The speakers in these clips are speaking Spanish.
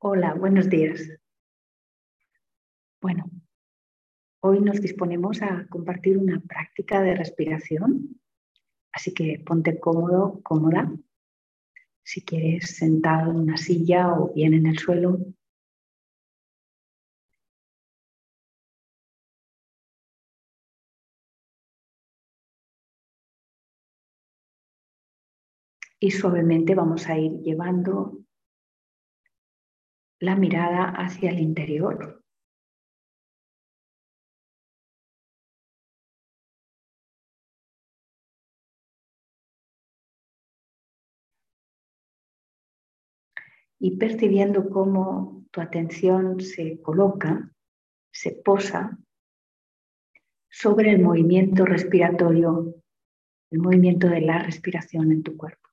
Hola, buenos días. Bueno, hoy nos disponemos a compartir una práctica de respiración, así que ponte cómodo, cómoda. Si quieres sentado en una silla o bien en el suelo. Y suavemente vamos a ir llevando la mirada hacia el interior. Y percibiendo cómo tu atención se coloca, se posa sobre el movimiento respiratorio, el movimiento de la respiración en tu cuerpo.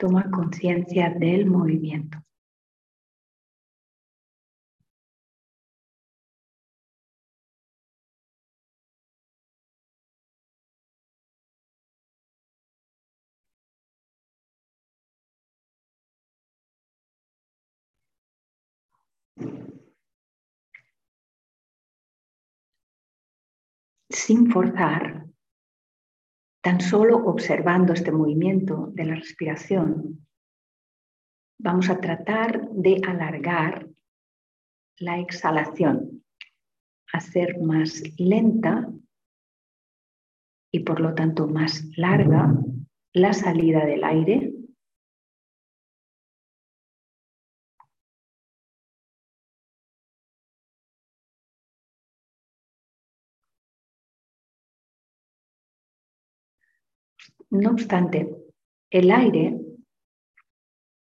Toma conciencia del movimiento. Sin forzar, Tan solo observando este movimiento de la respiración, vamos a tratar de alargar la exhalación, hacer más lenta y por lo tanto más larga la salida del aire No obstante, el aire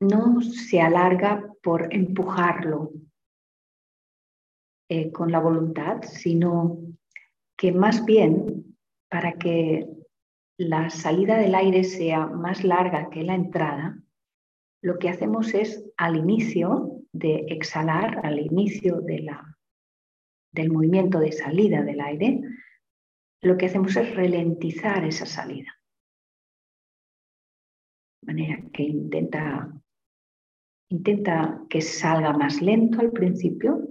no se alarga por empujarlo eh, con la voluntad, sino que más bien para que la salida del aire sea más larga que la entrada, lo que hacemos es al inicio de exhalar, al inicio del movimiento de salida del aire, lo que hacemos es ralentizar esa salida manera que intenta, intenta que salga más lento al principio.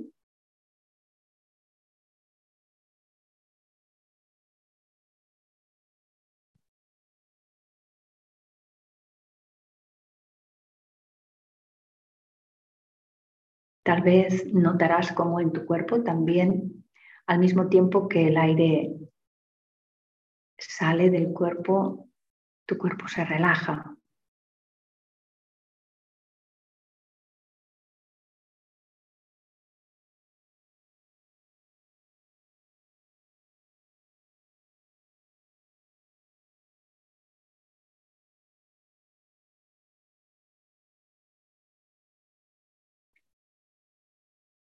Tal vez notarás como en tu cuerpo también, al mismo tiempo que el aire sale del cuerpo, tu cuerpo se relaja,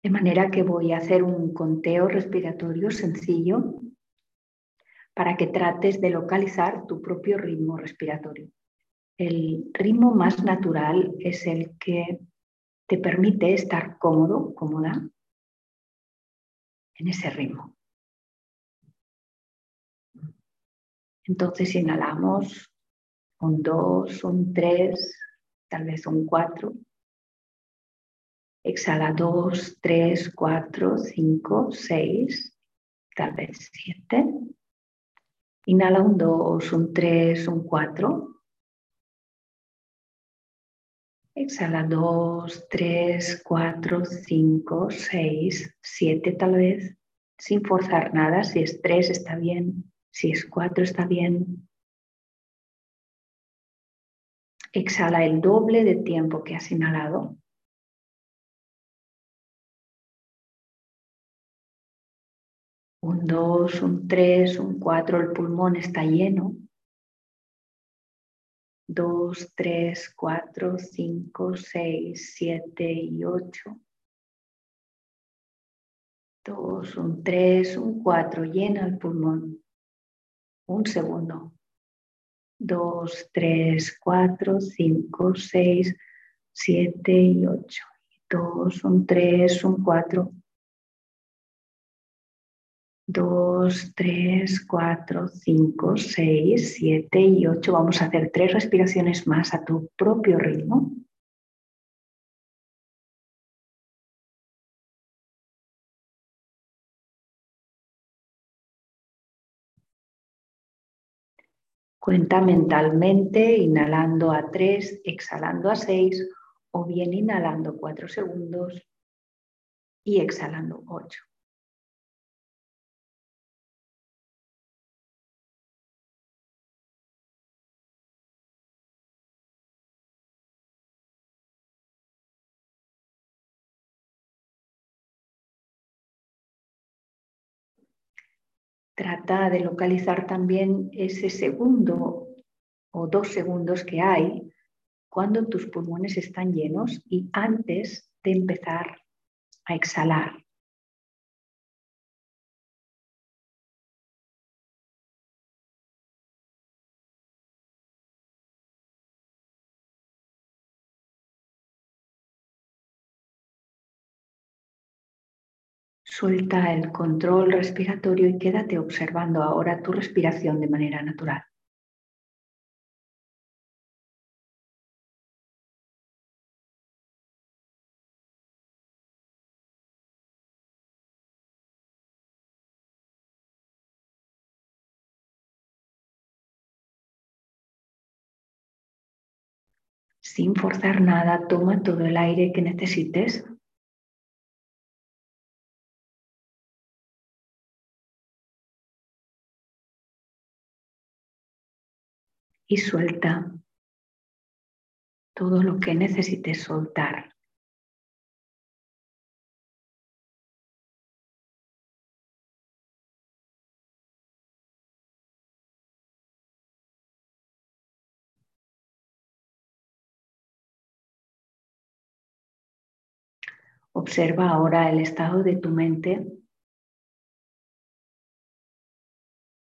De manera que voy a hacer un conteo respiratorio sencillo para que trates de localizar tu propio ritmo respiratorio. El ritmo más natural es el que te permite estar cómodo, cómoda en ese ritmo. Entonces inhalamos un 2, un 3, tal vez un 4. Exhala 2, 3, 4, 5, 6, tal vez 7. Inhala un 2, un 3, un 4. Exhala 2, 3, 4, 5, 6, 7 tal vez, sin forzar nada. Si es 3 está bien, si es 4 está bien. Exhala el doble de tiempo que has inhalado. Un 2, un 3, un 4, el pulmón está lleno. 2, 3, 4, 5, 6, 7 y 8. 2, un 3, un 4, llena el pulmón. Un segundo. 2, 3, 4, 5, 6, 7 y 8. 2, un 3, un 4. 2, 3, 4, 5, 6, 7 y 8. Vamos a hacer tres respiraciones más a tu propio ritmo. Cuenta mentalmente, inhalando a 3, exhalando a 6 o bien inhalando 4 segundos y exhalando 8. Trata de localizar también ese segundo o dos segundos que hay cuando tus pulmones están llenos y antes de empezar a exhalar. Suelta el control respiratorio y quédate observando ahora tu respiración de manera natural. Sin forzar nada, toma todo el aire que necesites y suelta todo lo que necesites soltar. Observa ahora el estado de tu mente.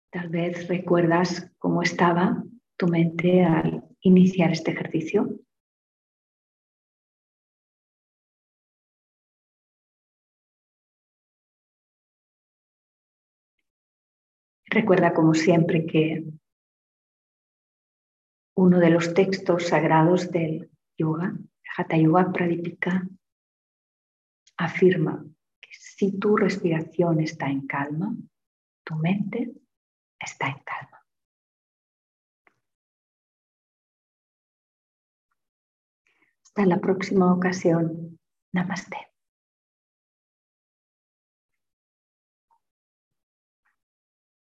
Tal vez recuerdas cómo estaba tu mente al iniciar este ejercicio. Recuerda como siempre que uno de los textos sagrados del yoga, Hatha Yoga Pradipika, afirma que si tu respiración está en calma, tu mente está en calma. Hasta la próxima ocasión. Namaste.